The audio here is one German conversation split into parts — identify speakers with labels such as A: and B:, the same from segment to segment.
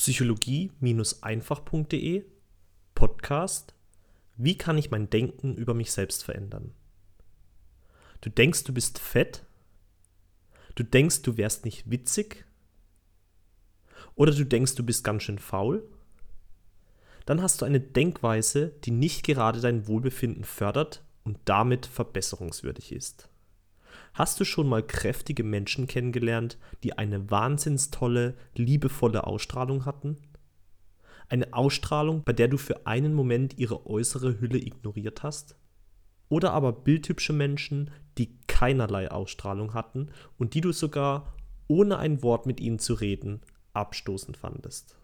A: psychologie-einfach.de Podcast Wie kann ich mein Denken über mich selbst verändern? Du denkst, du bist fett? Du denkst, du wärst nicht witzig? Oder du denkst, du bist ganz schön faul? Dann hast du eine Denkweise, die nicht gerade dein Wohlbefinden fördert und damit verbesserungswürdig ist. Hast du schon mal kräftige Menschen kennengelernt, die eine wahnsinnstolle, liebevolle Ausstrahlung hatten? Eine Ausstrahlung, bei der du für einen Moment ihre äußere Hülle ignoriert hast? Oder aber bildhübsche Menschen, die keinerlei Ausstrahlung hatten und die du sogar, ohne ein Wort mit ihnen zu reden, abstoßend fandest?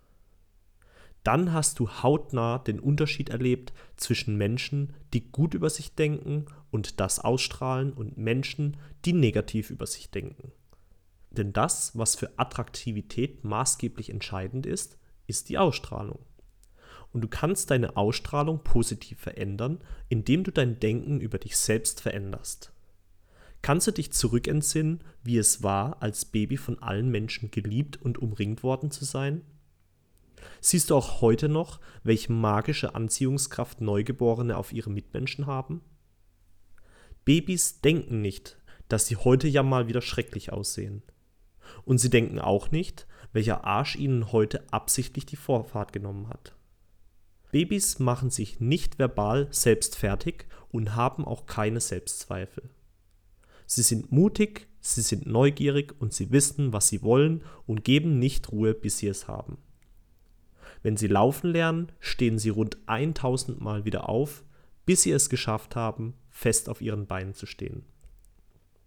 A: Dann hast du hautnah den Unterschied erlebt zwischen Menschen, die gut über sich denken und das ausstrahlen und Menschen, die negativ über sich denken. Denn das, was für Attraktivität maßgeblich entscheidend ist, ist die Ausstrahlung. Und du kannst deine Ausstrahlung positiv verändern, indem du dein Denken über dich selbst veränderst. Kannst du dich zurückentsinnen, wie es war, als Baby von allen Menschen geliebt und umringt worden zu sein? Siehst du auch heute noch, welche magische Anziehungskraft Neugeborene auf ihre Mitmenschen haben? Babys denken nicht, dass sie heute ja mal wieder schrecklich aussehen. Und sie denken auch nicht, welcher Arsch ihnen heute absichtlich die Vorfahrt genommen hat. Babys machen sich nicht verbal selbst fertig und haben auch keine Selbstzweifel. Sie sind mutig, sie sind neugierig und sie wissen, was sie wollen und geben nicht Ruhe, bis sie es haben. Wenn sie laufen lernen, stehen sie rund 1000 Mal wieder auf, bis sie es geschafft haben, fest auf ihren Beinen zu stehen.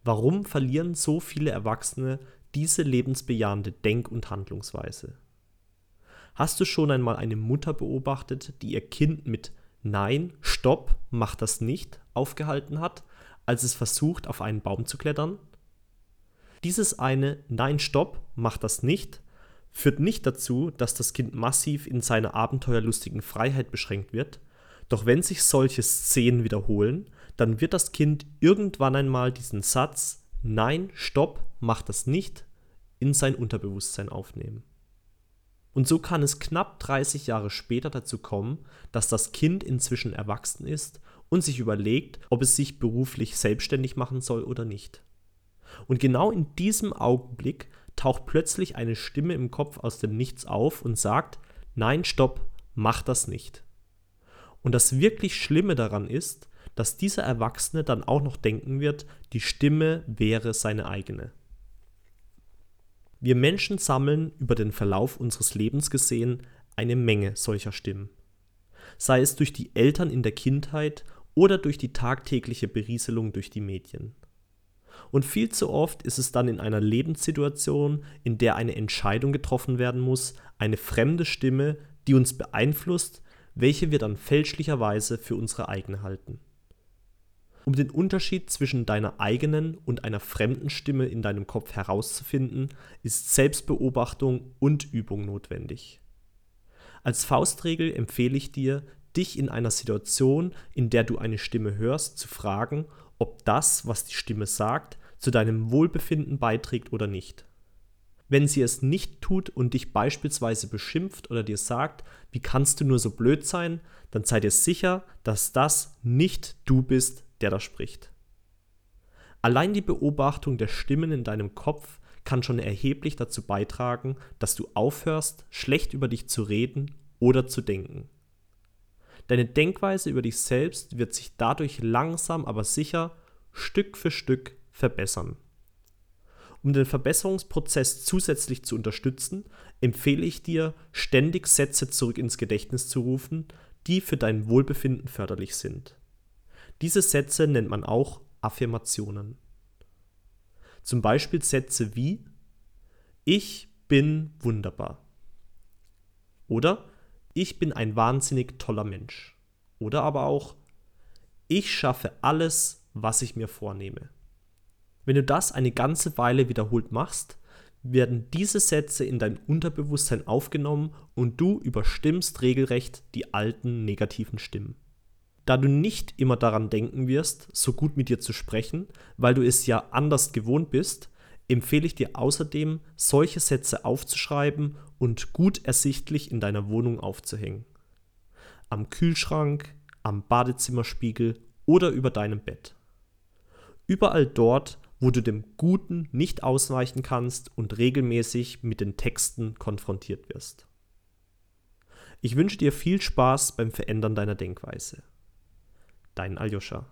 A: Warum verlieren so viele Erwachsene diese lebensbejahende Denk- und Handlungsweise? Hast du schon einmal eine Mutter beobachtet, die ihr Kind mit Nein, Stopp, mach das nicht aufgehalten hat, als es versucht, auf einen Baum zu klettern? Dieses eine Nein, Stopp, mach das nicht führt nicht dazu, dass das Kind massiv in seiner abenteuerlustigen Freiheit beschränkt wird, doch wenn sich solche Szenen wiederholen, dann wird das Kind irgendwann einmal diesen Satz Nein, stopp, mach das nicht in sein Unterbewusstsein aufnehmen. Und so kann es knapp 30 Jahre später dazu kommen, dass das Kind inzwischen erwachsen ist und sich überlegt, ob es sich beruflich selbstständig machen soll oder nicht. Und genau in diesem Augenblick taucht plötzlich eine Stimme im Kopf aus dem Nichts auf und sagt, nein, stopp, mach das nicht. Und das wirklich Schlimme daran ist, dass dieser Erwachsene dann auch noch denken wird, die Stimme wäre seine eigene. Wir Menschen sammeln über den Verlauf unseres Lebens gesehen eine Menge solcher Stimmen. Sei es durch die Eltern in der Kindheit oder durch die tagtägliche Berieselung durch die Medien. Und viel zu oft ist es dann in einer Lebenssituation, in der eine Entscheidung getroffen werden muss, eine fremde Stimme, die uns beeinflusst, welche wir dann fälschlicherweise für unsere eigene halten. Um den Unterschied zwischen deiner eigenen und einer fremden Stimme in deinem Kopf herauszufinden, ist Selbstbeobachtung und Übung notwendig. Als Faustregel empfehle ich dir, dich in einer Situation, in der du eine Stimme hörst, zu fragen, ob das, was die Stimme sagt, zu deinem Wohlbefinden beiträgt oder nicht. Wenn sie es nicht tut und dich beispielsweise beschimpft oder dir sagt, wie kannst du nur so blöd sein, dann sei dir sicher, dass das nicht du bist, der da spricht. Allein die Beobachtung der Stimmen in deinem Kopf kann schon erheblich dazu beitragen, dass du aufhörst, schlecht über dich zu reden oder zu denken. Deine Denkweise über dich selbst wird sich dadurch langsam aber sicher Stück für Stück verbessern. Um den Verbesserungsprozess zusätzlich zu unterstützen, empfehle ich dir, ständig Sätze zurück ins Gedächtnis zu rufen, die für dein Wohlbefinden förderlich sind. Diese Sätze nennt man auch Affirmationen. Zum Beispiel Sätze wie Ich bin wunderbar oder ich bin ein wahnsinnig toller Mensch. Oder aber auch, ich schaffe alles, was ich mir vornehme. Wenn du das eine ganze Weile wiederholt machst, werden diese Sätze in dein Unterbewusstsein aufgenommen und du überstimmst regelrecht die alten negativen Stimmen. Da du nicht immer daran denken wirst, so gut mit dir zu sprechen, weil du es ja anders gewohnt bist, empfehle ich dir außerdem, solche Sätze aufzuschreiben und gut ersichtlich in deiner Wohnung aufzuhängen. Am Kühlschrank, am Badezimmerspiegel oder über deinem Bett. Überall dort, wo du dem Guten nicht ausweichen kannst und regelmäßig mit den Texten konfrontiert wirst. Ich wünsche dir viel Spaß beim Verändern deiner Denkweise. Dein Aljoscha.